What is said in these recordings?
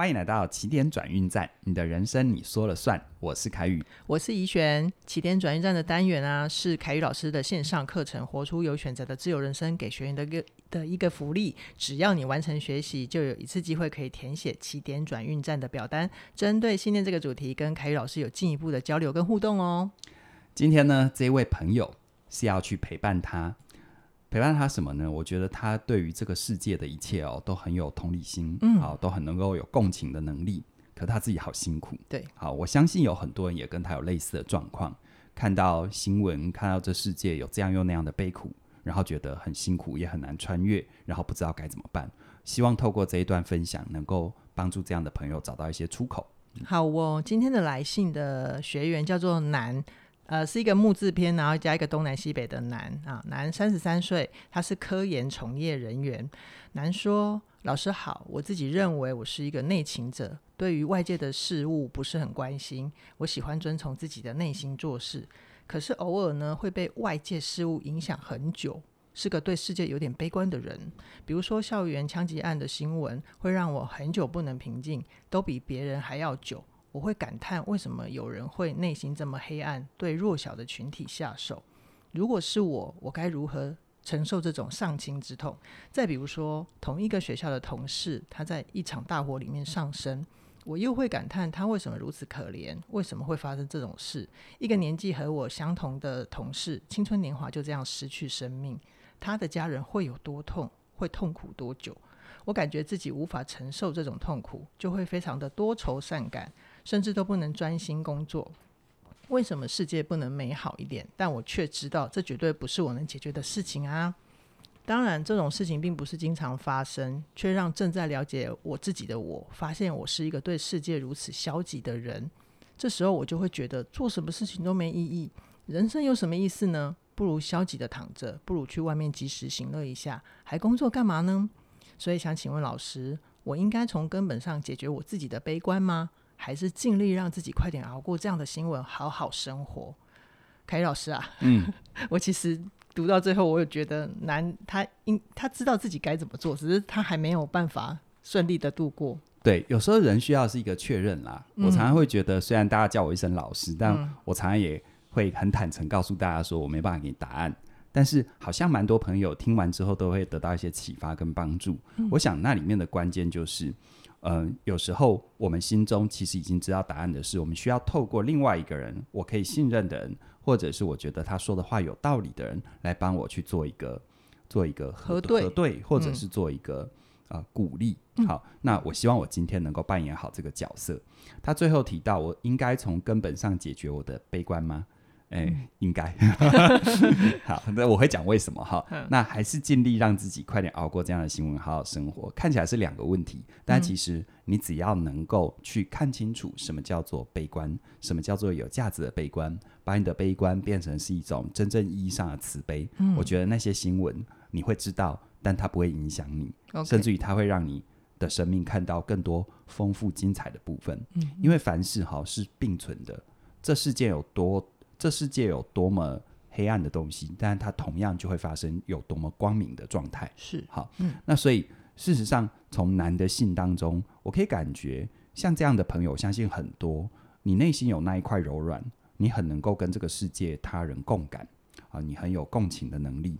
欢迎来到起点转运站，你的人生你说了算。我是凯宇，我是怡璇。起点转运站的单元啊，是凯宇老师的线上课程《活出有选择的自由人生》给学员的一个的一个福利。只要你完成学习，就有一次机会可以填写起点转运站的表单，针对信念这个主题，跟凯宇老师有进一步的交流跟互动哦。今天呢，这位朋友是要去陪伴他。陪伴他什么呢？我觉得他对于这个世界的一切哦，都很有同理心，嗯，好，都很能够有共情的能力。可他自己好辛苦，对，好，我相信有很多人也跟他有类似的状况，看到新闻，看到这世界有这样又那样的悲苦，然后觉得很辛苦，也很难穿越，然后不知道该怎么办。希望透过这一段分享，能够帮助这样的朋友找到一些出口。好哦，今天的来信的学员叫做南。呃，是一个木字边，然后加一个东南西北的南啊。南三十三岁，他是科研从业人员。南说：“老师好，我自己认为我是一个内倾者，对于外界的事物不是很关心。我喜欢遵从自己的内心做事，可是偶尔呢会被外界事物影响很久，是个对世界有点悲观的人。比如说校园枪击案的新闻，会让我很久不能平静，都比别人还要久。”我会感叹，为什么有人会内心这么黑暗，对弱小的群体下手？如果是我，我该如何承受这种丧亲之痛？再比如说，同一个学校的同事，他在一场大火里面丧生，我又会感叹他为什么如此可怜？为什么会发生这种事？一个年纪和我相同的同事，青春年华就这样失去生命，他的家人会有多痛？会痛苦多久？我感觉自己无法承受这种痛苦，就会非常的多愁善感。甚至都不能专心工作。为什么世界不能美好一点？但我却知道，这绝对不是我能解决的事情啊！当然，这种事情并不是经常发生，却让正在了解我自己的我发现，我是一个对世界如此消极的人。这时候，我就会觉得做什么事情都没意义，人生有什么意思呢？不如消极的躺着，不如去外面及时行乐一下，还工作干嘛呢？所以，想请问老师，我应该从根本上解决我自己的悲观吗？还是尽力让自己快点熬过这样的新闻，好好生活。凯宇老师啊，嗯，我其实读到最后，我也觉得难，他应他知道自己该怎么做，只是他还没有办法顺利的度过。对，有时候人需要是一个确认啦。嗯、我常常会觉得，虽然大家叫我一声老师，但我常常也会很坦诚告诉大家说，我没办法给你答案。但是好像蛮多朋友听完之后，都会得到一些启发跟帮助。嗯、我想那里面的关键就是。嗯、呃，有时候我们心中其实已经知道答案的是，我们需要透过另外一个人，我可以信任的人，或者是我觉得他说的话有道理的人，来帮我去做一个做一个核，对，核对，或者是做一个啊、嗯呃、鼓励。好，那我希望我今天能够扮演好这个角色。他最后提到，我应该从根本上解决我的悲观吗？哎、欸，应该 好，那我会讲为什么哈。那还是尽力让自己快点熬过这样的新闻，好好生活。看起来是两个问题，但其实你只要能够去看清楚什么叫做悲观，什么叫做有价值的悲观，把你的悲观变成是一种真正意义上的慈悲。嗯、我觉得那些新闻你会知道，但它不会影响你.甚至于它会让你的生命看到更多丰富精彩的部分。嗯、因为凡事哈是并存的，这世界有多。这世界有多么黑暗的东西，但它同样就会发生有多么光明的状态。是好，嗯，那所以事实上，从男的信当中，我可以感觉，像这样的朋友，相信很多，你内心有那一块柔软，你很能够跟这个世界他人共感啊，你很有共情的能力。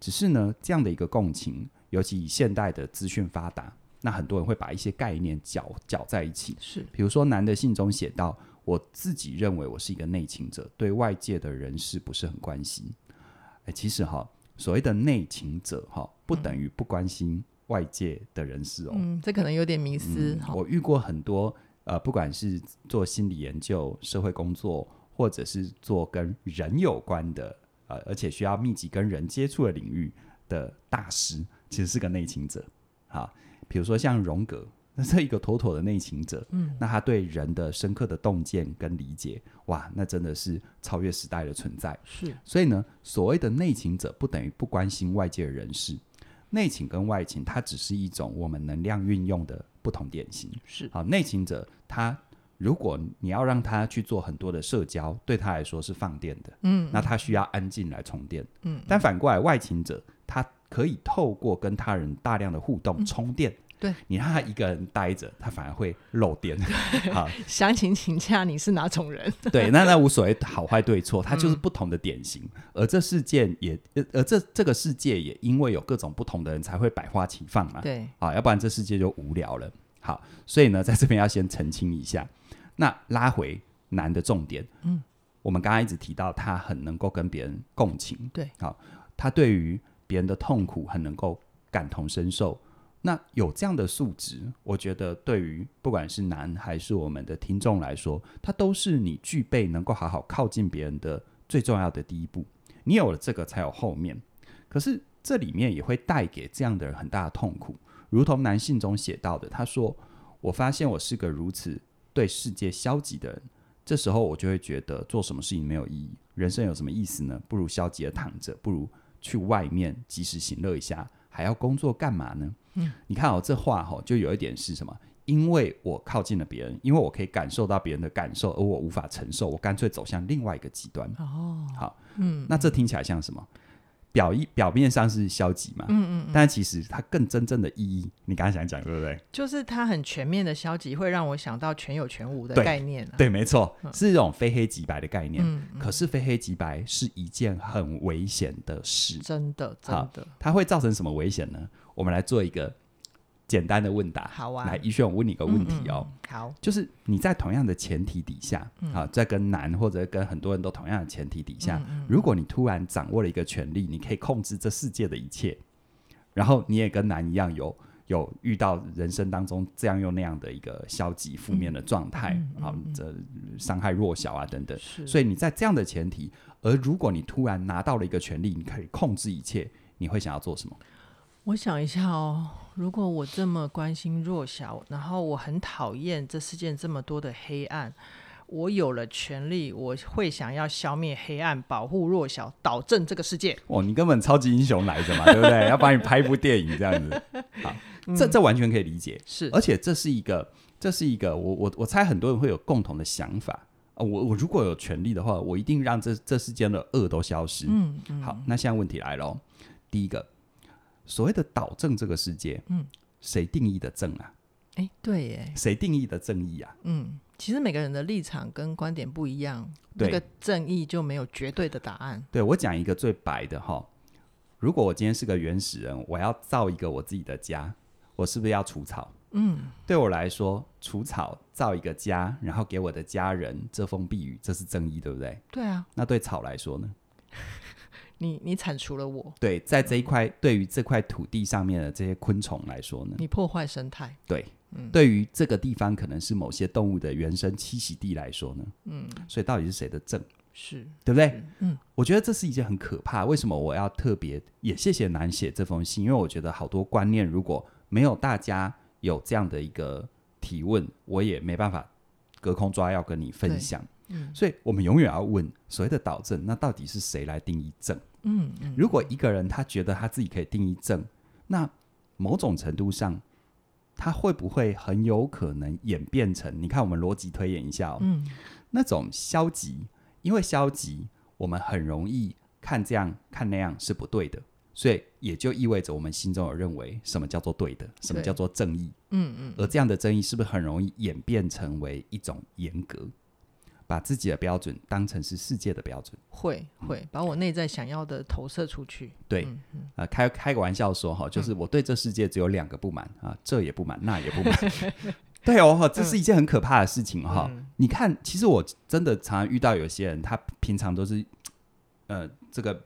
只是呢，这样的一个共情，尤其以现代的资讯发达，那很多人会把一些概念搅搅在一起。是，比如说男的信中写到。我自己认为我是一个内倾者，对外界的人事不是很关心。哎，其实哈，所谓的内倾者哈，不等于不关心外界的人事哦。嗯，这可能有点迷思。嗯，我遇过很多呃，不管是做心理研究、社会工作，或者是做跟人有关的呃，而且需要密集跟人接触的领域的大师，其实是个内倾者。哈，比如说像荣格。那这一个妥妥的内情者，嗯，那他对人的深刻的洞见跟理解，哇，那真的是超越时代的存在。是，所以呢，所谓的内情者不等于不关心外界的人事，内情跟外情，它只是一种我们能量运用的不同典型。是，好，内情者他如果你要让他去做很多的社交，对他来说是放电的，嗯，那他需要安静来充电，嗯，但反过来外勤者，他可以透过跟他人大量的互动充电。对，你让他一个人待着，他反而会漏电。好，详情请假你是哪种人？对，那那无所谓好坏对错，他就是不同的典型。嗯、而这世界也，而这这个世界也因为有各种不同的人才会百花齐放嘛。对，啊，要不然这世界就无聊了。好，所以呢，在这边要先澄清一下。那拉回难的重点，嗯，我们刚刚一直提到他很能够跟别人共情，对，好，他对于别人的痛苦很能够感同身受。那有这样的素质，我觉得对于不管是男还是我们的听众来说，它都是你具备能够好好靠近别人的最重要的第一步。你有了这个，才有后面。可是这里面也会带给这样的人很大的痛苦，如同男性中写到的，他说：“我发现我是个如此对世界消极的人，这时候我就会觉得做什么事情没有意义，人生有什么意思呢？不如消极的躺着，不如去外面及时行乐一下，还要工作干嘛呢？”嗯，你看哦，这话哈，就有一点是什么？因为我靠近了别人，因为我可以感受到别人的感受，而我无法承受，我干脆走向另外一个极端。哦，好，嗯，那这听起来像什么？表意表面上是消极嘛，嗯嗯，嗯，但其实它更真正的意义，你刚才想讲对不对？就是它很全面的消极，会让我想到全有全无的概念，啊对。对，没错，是一种非黑即白的概念。嗯嗯，可是非黑即白是一件很危险的事，真的，真的。它会造成什么危险呢？我们来做一个简单的问答。好啊，来，一轩，我问你一个问题哦。嗯嗯、好，就是你在同样的前提底下，嗯、啊，在跟男或者跟很多人都同样的前提底下，嗯嗯、如果你突然掌握了一个权利，你可以控制这世界的一切，然后你也跟男一样有有遇到人生当中这样又那样的一个消极负面的状态，嗯这伤害弱小啊等等。所以你在这样的前提，而如果你突然拿到了一个权利，你可以控制一切，你会想要做什么？我想一下哦，如果我这么关心弱小，然后我很讨厌这世界这么多的黑暗，我有了权利，我会想要消灭黑暗，保护弱小，导正这个世界。哦，你根本超级英雄来着嘛，对不对？要帮你拍一部电影这样子，好，嗯、这这完全可以理解。是，而且这是一个，这是一个，我我我猜很多人会有共同的想法啊。我我如果有权利的话，我一定让这这世间的恶都消失。嗯，嗯好，那现在问题来了，第一个。所谓的导正这个世界，嗯，谁定义的正啊？哎、欸，对耶，谁定义的正义啊？嗯，其实每个人的立场跟观点不一样，对这个正义就没有绝对的答案。对，我讲一个最白的哈，如果我今天是个原始人，我要造一个我自己的家，我是不是要除草？嗯，对我来说，除草造一个家，然后给我的家人遮风避雨，这是正义，对不对？对啊。那对草来说呢？你你铲除了我，对，在这一块对于这块土地上面的这些昆虫来说呢，你破坏生态，对，嗯，对于这个地方可能是某些动物的原生栖息地来说呢，嗯，所以到底是谁的正？是对不对？嗯，我觉得这是一件很可怕。为什么我要特别也谢谢南写这封信？因为我觉得好多观念如果没有大家有这样的一个提问，我也没办法隔空抓药跟你分享。嗯，所以我们永远要问所谓的导正，那到底是谁来定义正？嗯，嗯，如果一个人他觉得他自己可以定义正，那某种程度上，他会不会很有可能演变成？你看，我们逻辑推演一下哦，嗯，那种消极，因为消极，我们很容易看这样看那样是不对的，所以也就意味着我们心中有认为什么叫做对的，什么叫做正义？嗯嗯，而这样的正义是不是很容易演变成为一种严格？把自己的标准当成是世界的标准，会会把我内在想要的投射出去。对，啊、嗯嗯呃，开开个玩笑说哈，就是我对这世界只有两个不满啊，这也不满，那也不满。对哦，这是一件很可怕的事情哈。嗯、你看，其实我真的常常遇到有些人，他平常都是呃这个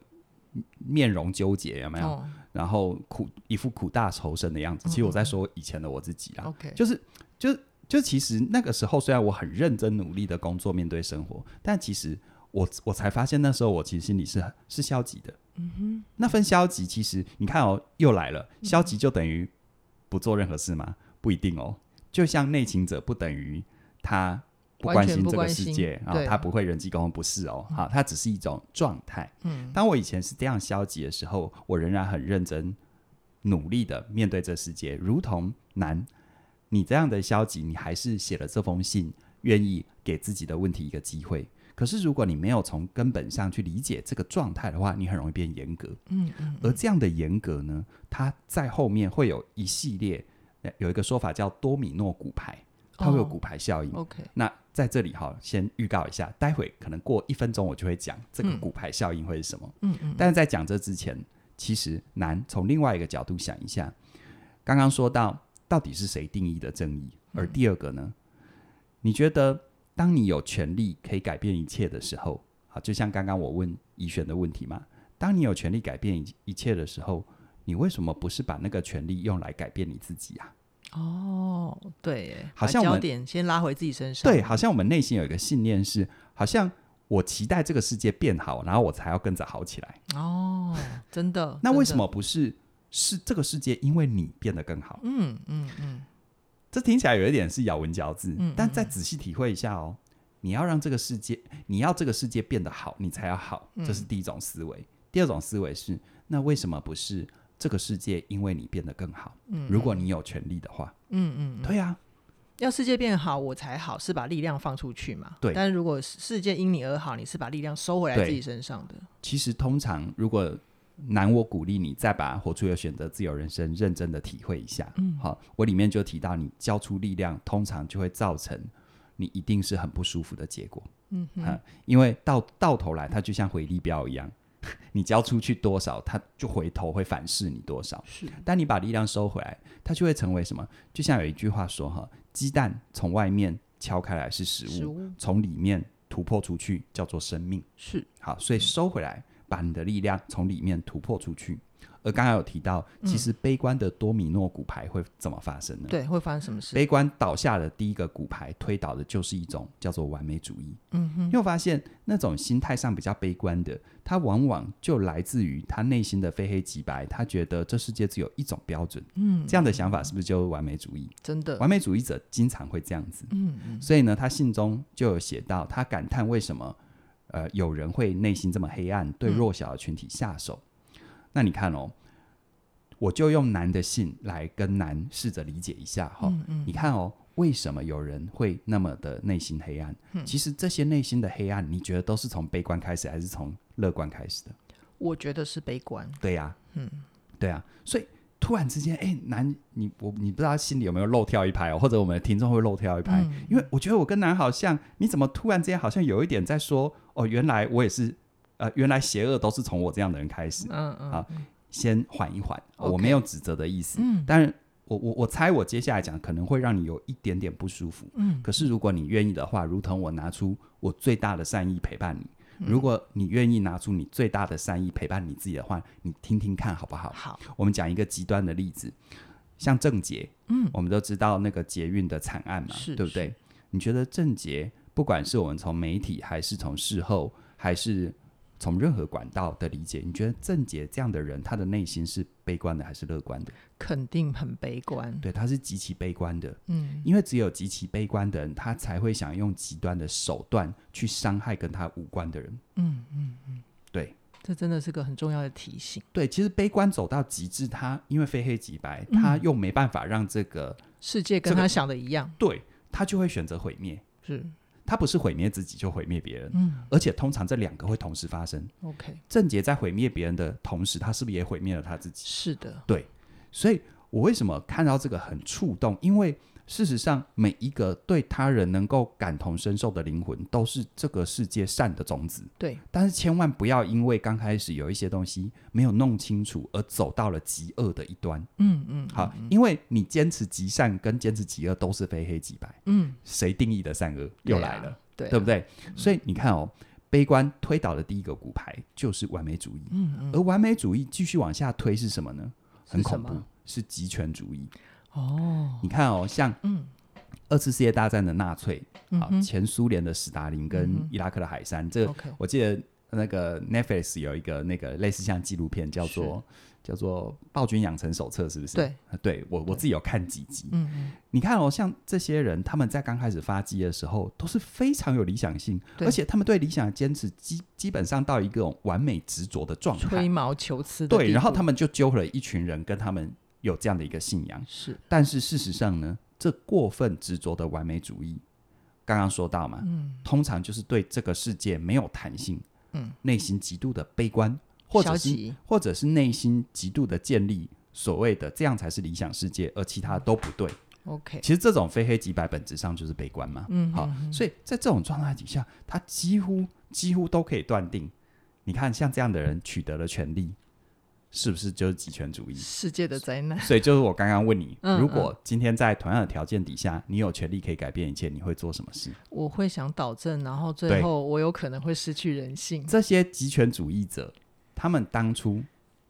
面容纠结，有没有？哦、然后苦一副苦大仇深的样子。其实我在说以前的我自己啦，OK，、嗯、就是就是。就其实那个时候，虽然我很认真努力的工作，面对生活，但其实我我才发现，那时候我其实心里是是消极的。嗯哼，那份消极，其实你看哦，又来了，消极就等于不做任何事吗？不一定哦。就像内勤者不等于他不关心这个世界啊，他不会人际沟通，不是哦。好，他只是一种状态。嗯，当我以前是这样消极的时候，我仍然很认真努力的面对这世界，如同男。你这样的消极，你还是写了这封信，愿意给自己的问题一个机会。可是，如果你没有从根本上去理解这个状态的话，你很容易变严格。嗯，嗯，嗯。而这样的严格呢，它在后面会有一系列有一个说法叫多米诺骨牌，它会有骨牌效应。哦、OK，那在这里哈，先预告一下，待会可能过一分钟我就会讲这个骨牌效应会是什么。嗯嗯。但是在讲这之前，其实难从另外一个角度想一下，刚刚说到到底是谁定义的正义？而第二个呢？你觉得当你有权利可以改变一切的时候，好，就像刚刚我问怡璇的问题嘛，当你有权利改变一一切的时候。你为什么不是把那个权利用来改变你自己啊？哦，对，好像我们焦点先拉回自己身上。对，好像我们内心有一个信念是，好像我期待这个世界变好，然后我才要跟着好起来。哦，真的。那为什么不是？是这个世界因为你变得更好？嗯嗯嗯。这听起来有一点是咬文嚼字，嗯，但再仔细体会一下哦，你要让这个世界，你要这个世界变得好，你才要好，这是第一种思维。第二种思维是，那为什么不是？这个世界因为你变得更好，嗯，如果你有权利的话，嗯嗯，对啊，要世界变好我才好，是把力量放出去嘛？对。但是如果世界因你而好，你是把力量收回来自己身上的。其实通常，如果难，我鼓励你再把活出有选择自由人生认真的体会一下。嗯，好，我里面就提到，你交出力量，通常就会造成你一定是很不舒服的结果。嗯哼，因为到到头来，它就像回力镖一样。你交出去多少，它就回头会反噬你多少。是，但你把力量收回来，它就会成为什么？就像有一句话说：“哈，鸡蛋从外面敲开来是食物，食物从里面突破出去叫做生命。”是，好，所以收回来，把你的力量从里面突破出去。而刚刚有提到，其实悲观的多米诺骨牌会怎么发生呢？对，会发生什么事？悲观倒下的第一个骨牌推倒的就是一种叫做完美主义。嗯哼，因为我发现那种心态上比较悲观的，他往往就来自于他内心的非黑即白，他觉得这世界只有一种标准。嗯，这样的想法是不是就是完美主义？真的，完美主义者经常会这样子。嗯嗯，所以呢，他信中就有写到，他感叹为什么呃有人会内心这么黑暗，对弱小的群体下手。嗯、那你看哦。我就用男的信来跟男试着理解一下哈、嗯嗯，你看哦，为什么有人会那么的内心黑暗？嗯、其实这些内心的黑暗，你觉得都是从悲观开始，还是从乐观开始的？我觉得是悲观。对呀、啊，嗯，对啊，所以突然之间，哎，男，你我你不知道心里有没有漏跳一拍哦，或者我们的听众会漏跳一拍、嗯，因为我觉得我跟男好像，你怎么突然之间好像有一点在说，哦，原来我也是，呃，原来邪恶都是从我这样的人开始，嗯嗯，好。先缓一缓我没有指责的意思。嗯，但是我我我猜我接下来讲可能会让你有一点点不舒服。嗯，可是如果你愿意的话，如同我拿出我最大的善意陪伴你，嗯、如果你愿意拿出你最大的善意陪伴你自己的话，你听听看好不好？好，我们讲一个极端的例子，像郑捷，嗯，我们都知道那个捷运的惨案嘛，对不对？你觉得郑捷，不管是我们从媒体，还是从事后，还是从任何管道的理解，你觉得郑杰这样的人，他的内心是悲观的还是乐观的？肯定很悲观。对，他是极其悲观的。嗯，因为只有极其悲观的人，他才会想用极端的手段去伤害跟他无关的人。嗯嗯嗯，对，这真的是个很重要的提醒。对，其实悲观走到极致，他因为非黑即白，他又没办法让这个世界跟他想的一样，这个、对，他就会选择毁灭。是。他不是毁灭自己就毁灭别人，嗯，而且通常这两个会同时发生。OK，郑杰在毁灭别人的同时，他是不是也毁灭了他自己？是的，对。所以我为什么看到这个很触动？因为事实上，每一个对他人能够感同身受的灵魂，都是这个世界善的种子。对，但是千万不要因为刚开始有一些东西没有弄清楚，而走到了极恶的一端。嗯嗯，好，因为你坚持极善跟坚持极恶都是非黑即白。嗯，谁定义的善恶又来了？对啊，对啊，对不对？所以你看哦，悲观推倒的第一个骨牌就是完美主义。嗯嗯，而完美主义继续往下推是什么呢？很恐怖，是极权主义。哦，你看哦，像嗯。二次世界大战的纳粹，好、嗯，前苏联的史达林跟伊拉克的海山，嗯、这个我记得那个 Netflix 有一个那个类似像纪录片，叫做叫做《暴君养成手册》，是不是？对，对我我自己有看几集。嗯嗯，你看哦，像这些人，他们在刚开始发迹的时候，都是非常有理想性，而且他们对理想的坚持基基本上到一个完美执着的状态，吹毛求疵。对，然后他们就揪了一群人跟他们。有这样的一个信仰。是，但是事实上呢，这过分执着的完美主义，刚刚说到嘛，嗯，通常就是对这个世界没有弹性，嗯，内心极度的悲观，或者是或者是内心极度的建立所谓的这样才是理想世界，而其他都不对。OK，其实这种非黑即白本质上就是悲观嘛。嗯，好，所以在这种状态底下，他几乎几乎都可以断定，你看像这样的人取得了权力，是不是就是极权主义？世界的灾难。所以就是我刚刚问你，如果今天在同样的条件底下，你有权利可以改变一切，你会做什么事？我会想导正，然后最后我有可能会失去人性。这些极权主义者，他们当初。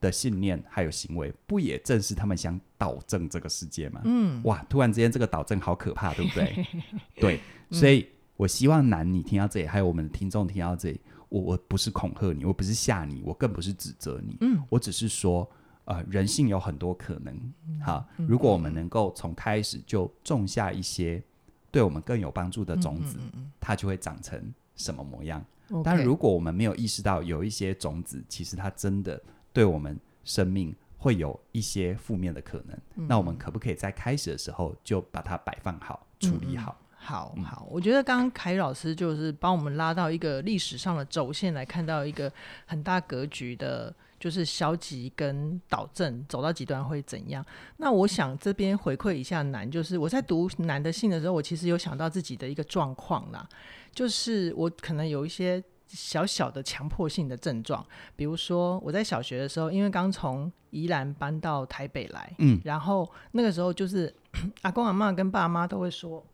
的信念还有行为，不也正是他们想导正这个世界吗？嗯，哇，突然之间这个导正好可怕，对不对？对，所以我希望男你听到这里，还有我们的听众听到这里，我我不是恐吓你，我不是吓你，我更不是指责你，嗯，我只是说，呃，人性有很多可能，好，如果我们能够从开始就种下一些对我们更有帮助的种子，它就会长成什么模样。但如果我们没有意识到有一些种子，其实它真的。对我们生命会有一些负面的可能，嗯，那我们可不可以在开始的时候就把它摆放好，嗯、处理好？好好，我觉得刚刚凯宇老师就是帮我们拉到一个历史上的轴线来看到一个很大格局的，就是消极跟导正走到极端会怎样？那我想这边回馈一下男，就是我在读男的信的时候，我其实有想到自己的一个状况啦，就是我可能有一些。小小的强迫性的症状，比如说我在小学的时候，因为刚从宜兰搬到台北来，嗯，然后那个时候就是 阿公阿妈跟爸妈都会说，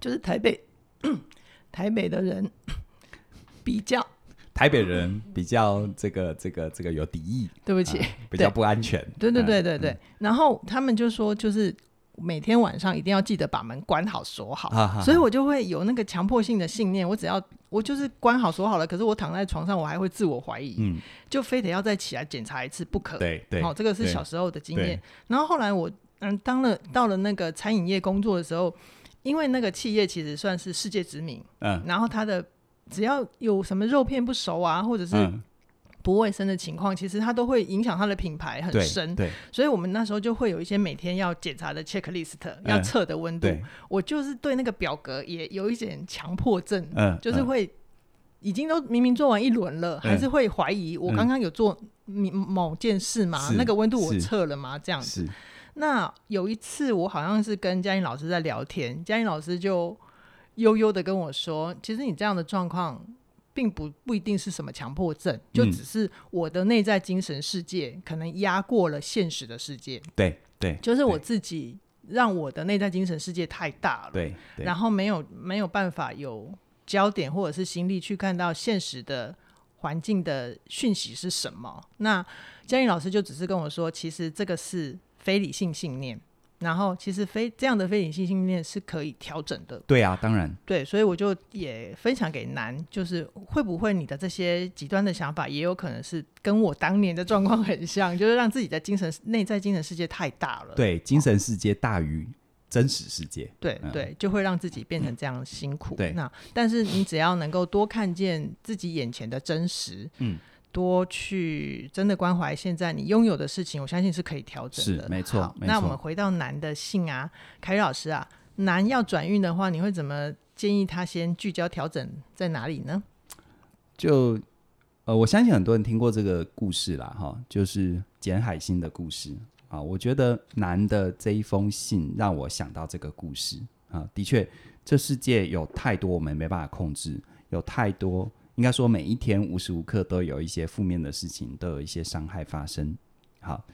就是台北 台北的人 比较台北人比较这个这个这个有敌意，对不起，啊，比较不安全，对对对对对，嗯，然后他们就说就是。每天晚上一定要记得把门关好锁好，所以我就会有那个强迫性的信念，我只要我就是关好锁好了，可是我躺在床上，我还会自我怀疑，嗯，就非得要再起来检查一次不可。对对，好，这个是小时候的经验。然后后来我嗯当了到了那个餐饮业工作的时候，因为那个企业其实算是世界知名，嗯，然后它的只要有什么肉片不熟啊，或者是、嗯。不卫生的情况，其实它都会影响它的品牌很深。对，对，所以我们那时候就会有一些每天要检查的 checklist，要测的温度，嗯。我就是对那个表格也有一点强迫症，嗯，就是会已经都明明做完一轮了，嗯，还是会怀疑我刚刚有做某件事吗？嗯，那个温度我测了吗？这样子。那有一次我好像是跟嘉颖老师在聊天，嘉颖老师就悠悠的跟我说：“其实你这样的状况。”并不不一定是什么强迫症，就只是我的内在精神世界可能压过了现实的世界。对对，就是我自己让我的内在精神世界太大了。对，然后没有没有办法有焦点或者是心力去看到现实的环境的讯息是什么。那嘉颖老师就只是跟我说，其实这个是非理性信念。然后，其实非这样的非理性信念是可以调整的。对啊，当然。对，所以我就也分享给男，就是会不会你的这些极端的想法，也有可能是跟我当年的状况很像，就是让自己的精神内在精神世界太大了。对，精神世界大于真实世界。对、嗯、对，就会让自己变成这样辛苦。对，那但是你只要能够多看见自己眼前的真实，嗯。多去真的关怀现在你拥有的事情，我相信是可以调整的。是，没错。那我们回到男的信啊，凯宇老师啊，男要转运的话，你会怎么建议他先聚焦调整在哪里呢？就呃，我相信很多人听过这个故事啦，哈，就是简海星的故事啊。我觉得男的这一封信让我想到这个故事啊。的确，这世界有太多我们没办法控制，有太多。应该说，每一天无时无刻都有一些负面的事情，都有一些伤害发生。好，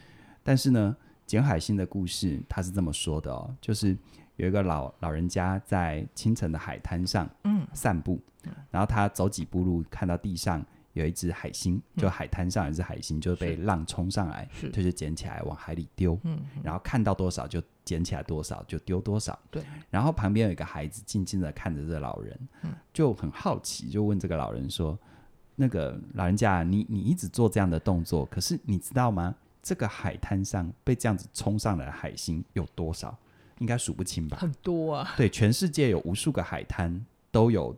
但是呢，简海星的故事他是这么说的哦，就是有一个老老人家在清晨的海滩上，嗯，散步，然后他走几步路，看到地上有一只海星，就海滩上有一只海星，就被浪冲上来，就就捡起来往海里丢，嗯，然后看到多少就。捡起来多少就丢多少。对。然后旁边有一个孩子静静的看着这个老人，嗯，就很好奇，就问这个老人说：“那个老人家，你你一直做这样的动作，可是你知道吗？这个海滩上被这样子冲上来的海星有多少？应该数不清吧？很多啊。对，全世界有无数个海滩，都有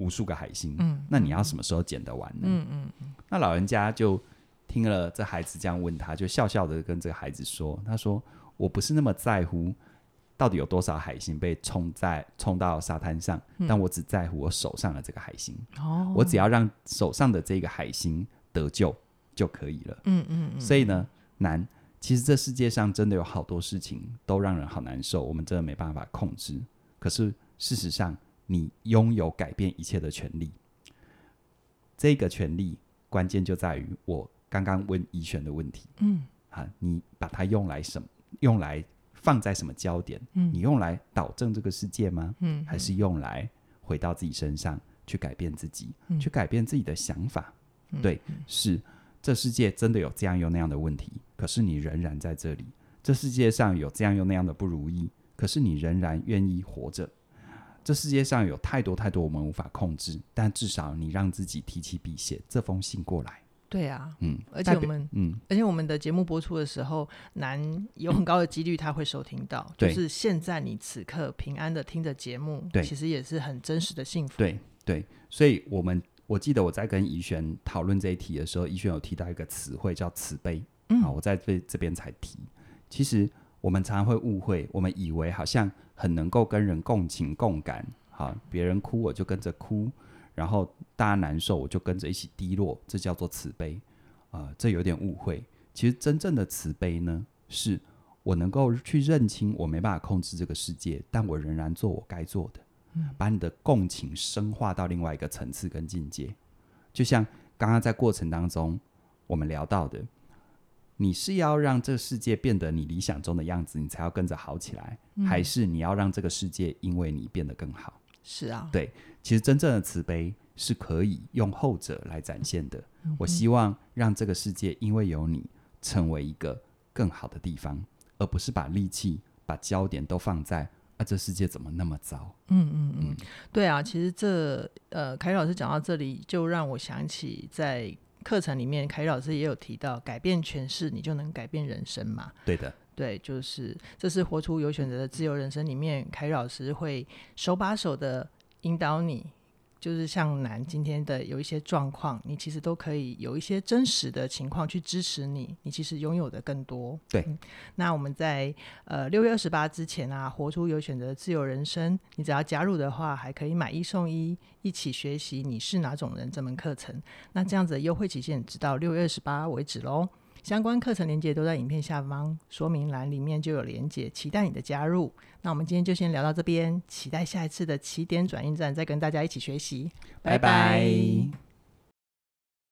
无数个海星。嗯。那你要什么时候捡得完呢？嗯嗯嗯。那老人家就听了这孩子这样问他，就笑笑的跟这个孩子说：“他说。”我不是那么在乎到底有多少海星被冲在冲到沙滩上，嗯，但我只在乎我手上的这个海星。哦，我只要让手上的这个海星得救就可以了。嗯嗯，嗯。所以呢，难，其实这世界上真的有好多事情都让人好难受，我们真的没办法控制。可是事实上，你拥有改变一切的权利。这个权利关键就在于我刚刚问怡璇的问题。嗯，啊，你把它用来什么？用来放在什么焦点？嗯，你用来导正这个世界吗？嗯，还是用来回到自己身上去改变自己，嗯、去改变自己的想法？嗯、对，是。这世界真的有这样又那样的问题，可是你仍然在这里。这世界上有这样又那样的不如意，可是你仍然愿意活着。这世界上有太多太多我们无法控制，但至少你让自己提起笔写这封信过来。对啊，嗯，而且我们，嗯，而且我们的节目播出的时候，男有很高的几率他会收听到。嗯、就是现在你此刻平安的听着节目，对，其实也是很真实的幸福。对对，所以我们。我记得我在跟怡璇讨论这一题的时候，怡璇有提到一个词汇叫慈悲。嗯，啊，我在这这边才提。其实我们常常会误会，我们以为好像很能够跟人共情共感，好，别人哭我就跟着哭，然后大家难受我就跟着一起低落，这叫做慈悲。啊，呃，这有点误会。其实真正的慈悲呢，是我能够去认清我没办法控制这个世界，但我仍然做我该做的。把你的共情深化到另外一个层次跟境界，就像刚刚在过程当中我们聊到的，你是要让这个世界变得你理想中的样子，你才要跟着好起来，嗯，还是你要让这个世界因为你变得更好？是啊，对，其实真正的慈悲是可以用后者来展现的。嗯，我希望让这个世界因为有你成为一个更好的地方，而不是把力气、把焦点都放在。啊，这世界怎么那么糟？嗯嗯嗯，对啊，其实这呃，凯宇老师讲到这里，就让我想起在课程里面，凯宇老师也有提到，改变诠释，你就能改变人生嘛。对的，对，就是这是活出有选择的自由人生里面，凯宇老师会手把手的引导你。就是像南今天的有一些状况，你其实都可以有一些真实的情况去支持你，你其实拥有的更多。对，嗯、那我们在呃六月二十八之前啊，活出有选择的自由人生，你只要加入的话，还可以买一送一，一起学习你是哪种人这门课程。那这样子的优惠期限直到六月二十八为止喽。相关课程连接都在影片下方说明栏里面就有连接，期待你的加入。那我们今天就先聊到这边，期待下一次的起点转运站再跟大家一起学习，拜拜。